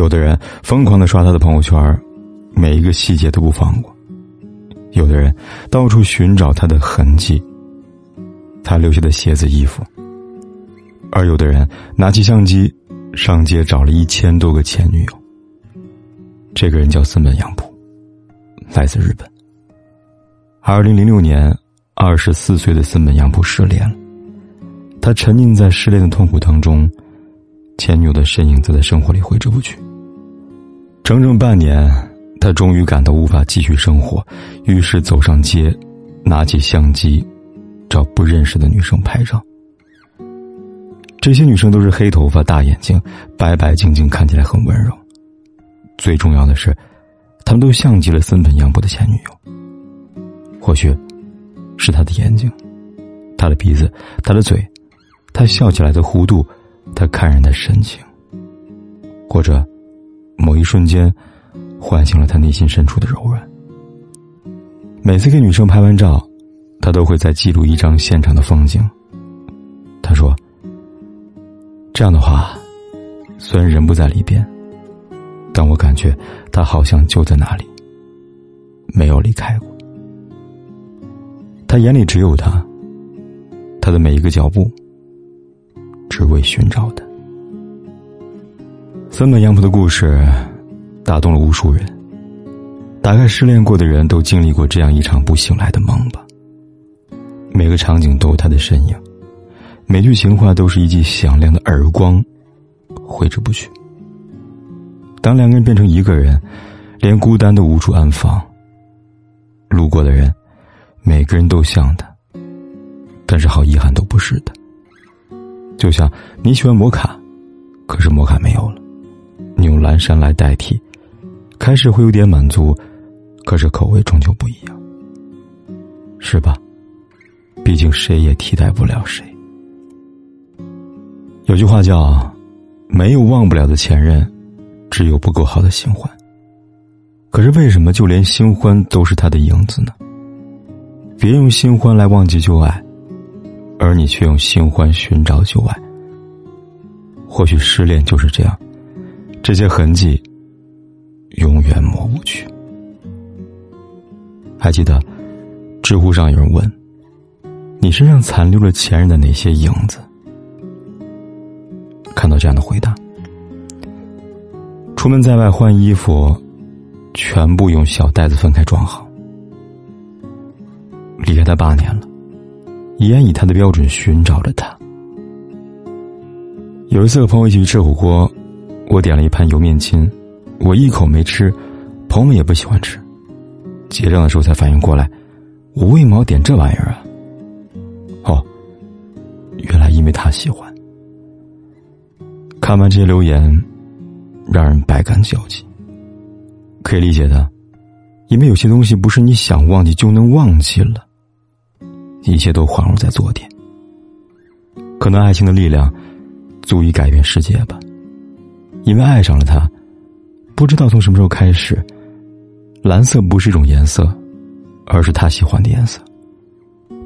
有的人疯狂的刷他的朋友圈，每一个细节都不放过；有的人到处寻找他的痕迹，他留下的鞋子、衣服；而有的人拿起相机上街找了一千多个前女友。这个人叫森本洋普，来自日本。二零零六年，二十四岁的森本洋普失恋了，他沉浸在失恋的痛苦当中。前女友的身影则在生活里挥之不去。整整半年，他终于感到无法继续生活，于是走上街，拿起相机，找不认识的女生拍照。这些女生都是黑头发、大眼睛、白白净净，看起来很温柔。最重要的是，他们都像极了森本洋普的前女友。或许，是他的眼睛，他的鼻子，他的嘴，他笑起来的弧度。他看人的神情，或者某一瞬间唤醒了他内心深处的柔软。每次给女生拍完照，他都会再记录一张现场的风景。他说：“这样的话，虽然人不在里边，但我感觉他好像就在那里，没有离开过。他眼里只有他，他的每一个脚步。”只为寻找的。森本杨普的故事打动了无数人。大概失恋过的人都经历过这样一场不醒来的梦吧。每个场景都有他的身影，每句情话都是一记响亮的耳光，挥之不去。当两个人变成一个人，连孤单都无处安放。路过的人，每个人都像他，但是好遗憾，都不是的。就像你喜欢摩卡，可是摩卡没有了，你用蓝山来代替，开始会有点满足，可是口味终究不一样，是吧？毕竟谁也替代不了谁。有句话叫“没有忘不了的前任，只有不够好的新欢”。可是为什么就连新欢都是他的影子呢？别用新欢来忘记旧爱。而你却用新欢寻找旧爱，或许失恋就是这样，这些痕迹永远抹不去。还记得，知乎上有人问：“你身上残留了前任的哪些影子？”看到这样的回答：出门在外换衣服，全部用小袋子分开装好。离开他八年了。依然以他的标准寻找着他。有一次和朋友一起去吃火锅，我点了一盘油面筋，我一口没吃，朋友们也不喜欢吃。结账的时候才反应过来，我为毛点这玩意儿啊？哦，原来因为他喜欢。看完这些留言，让人百感交集。可以理解的，因为有些东西不是你想忘记就能忘记了。一切都恍如在昨天。可能爱情的力量足以改变世界吧，因为爱上了他，不知道从什么时候开始，蓝色不是一种颜色，而是他喜欢的颜色。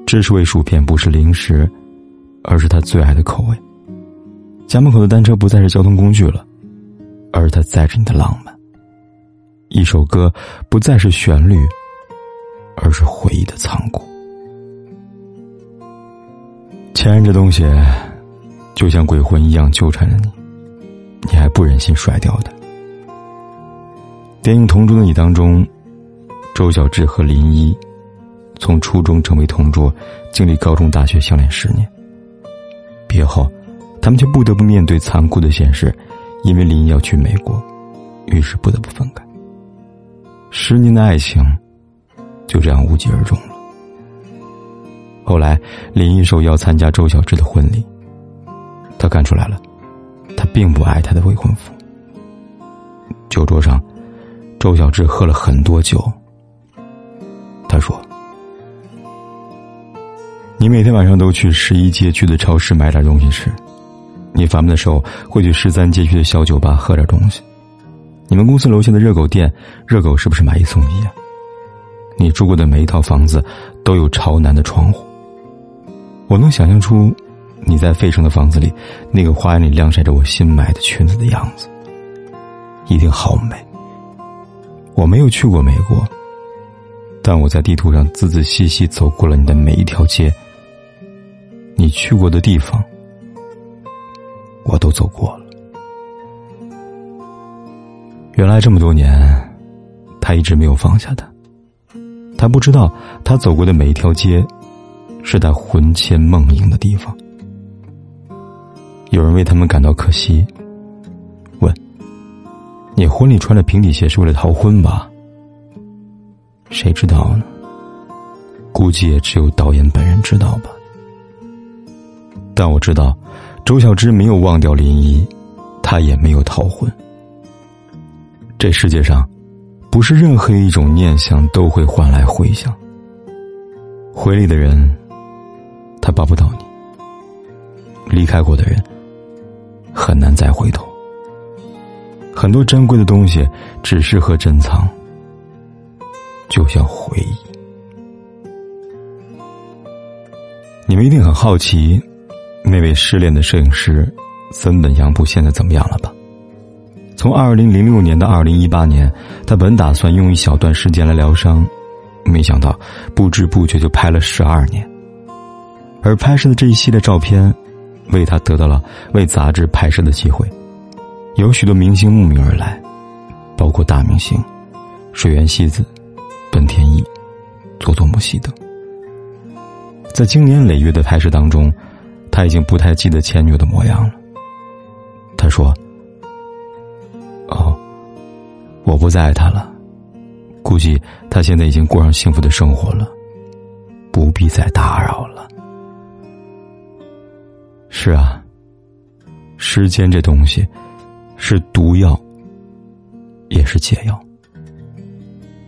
芝士味薯片不是零食，而是他最爱的口味。家门口的单车不再是交通工具了，而是他载着你的浪漫。一首歌不再是旋律，而是回忆的仓库。前任这东西，就像鬼魂一样纠缠着你，你还不忍心甩掉的。电影《同桌的你》当中，周小栀和林一从初中成为同桌，经历高中、大学相恋十年。毕业后，他们却不得不面对残酷的现实，因为林一要去美国，于是不得不分开。十年的爱情，就这样无疾而终了。后来，林一受邀参加周小智的婚礼。他看出来了，他并不爱他的未婚夫。酒桌上，周小志喝了很多酒。他说：“你每天晚上都去十一街区的超市买点东西吃，你烦闷的时候会去十三街区的小酒吧喝点东西。你们公司楼下的热狗店，热狗是不是买一送一啊？你住过的每一套房子都有朝南的窗户。我能想象出你在费城的房子里，那个花园里晾晒着我新买的裙子的样子，一定好美。我没有去过美国。”但我在地图上仔仔细细走过了你的每一条街，你去过的地方，我都走过了。原来这么多年，他一直没有放下他。他不知道，他走过的每一条街，是他魂牵梦萦的地方。有人为他们感到可惜，问：“你婚礼穿着平底鞋是为了逃婚吧？”谁知道呢？估计也只有导演本人知道吧。但我知道，周小栀没有忘掉林一，她也没有逃婚。这世界上，不是任何一种念想都会换来回响。回礼的人，他抱不到你；离开过的人，很难再回头。很多珍贵的东西，只适合珍藏。就像回忆，你们一定很好奇，那位失恋的摄影师森本洋布现在怎么样了吧？从二零零六年到二零一八年，他本打算用一小段时间来疗伤，没想到不知不觉就拍了十二年。而拍摄的这一系列照片，为他得到了为杂志拍摄的机会，有许多明星慕名而来，包括大明星水原希子。本田翼、佐佐木希等，在经年累月的拍摄当中，他已经不太记得前女友的模样了。他说：“哦，我不再爱他了，估计他现在已经过上幸福的生活了，不必再打扰了。”是啊，时间这东西，是毒药，也是解药。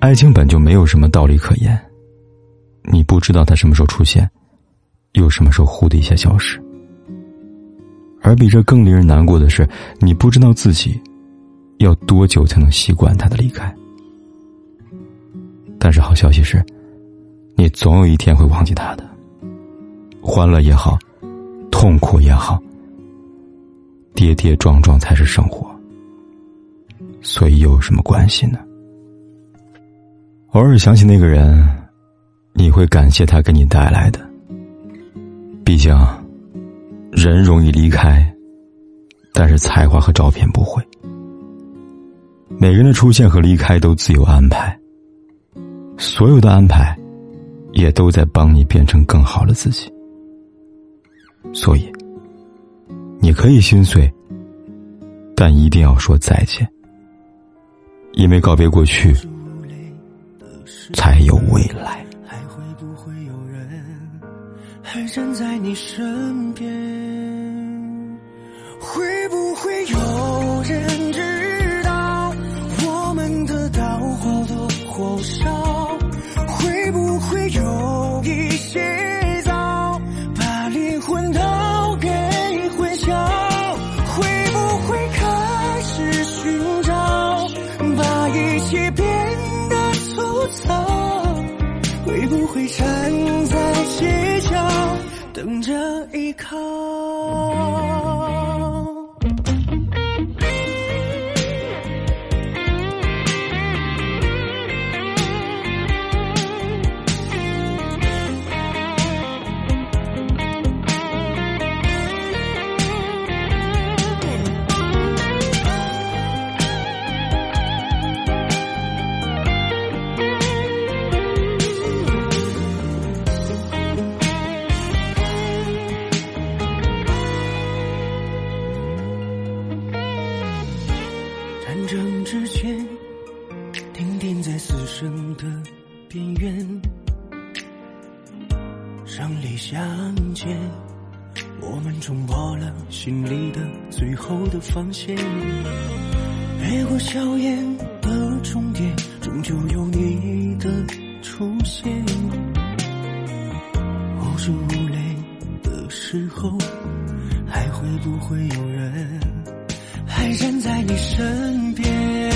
爱情本就没有什么道理可言，你不知道它什么时候出现，又什么时候忽的一下消失。而比这更令人难过的是，你不知道自己要多久才能习惯他的离开。但是好消息是，你总有一天会忘记他的。欢乐也好，痛苦也好，跌跌撞撞才是生活。所以又有什么关系呢？偶尔想起那个人，你会感谢他给你带来的。毕竟，人容易离开，但是才华和照片不会。每个人的出现和离开都自有安排，所有的安排，也都在帮你变成更好的自己。所以，你可以心碎，但一定要说再见，因为告别过去。才有未来。还会不会有人还站在你身边？会不会有依靠？相见，我们冲破了心里的最后的防线，越过硝烟。的终点，终究有你的出现。无助无泪的时候，还会不会有人还站在你身边？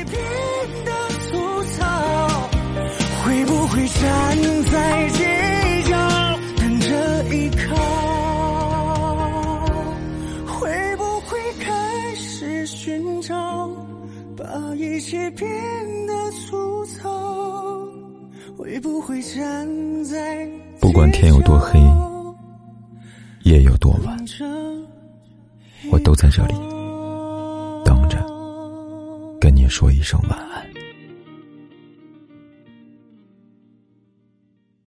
站在街角等着依靠？会不会开始寻找，把一切变得粗糙？会不会站在不管天有多黑，夜有多晚，我都在这里等着，跟你说一声晚安。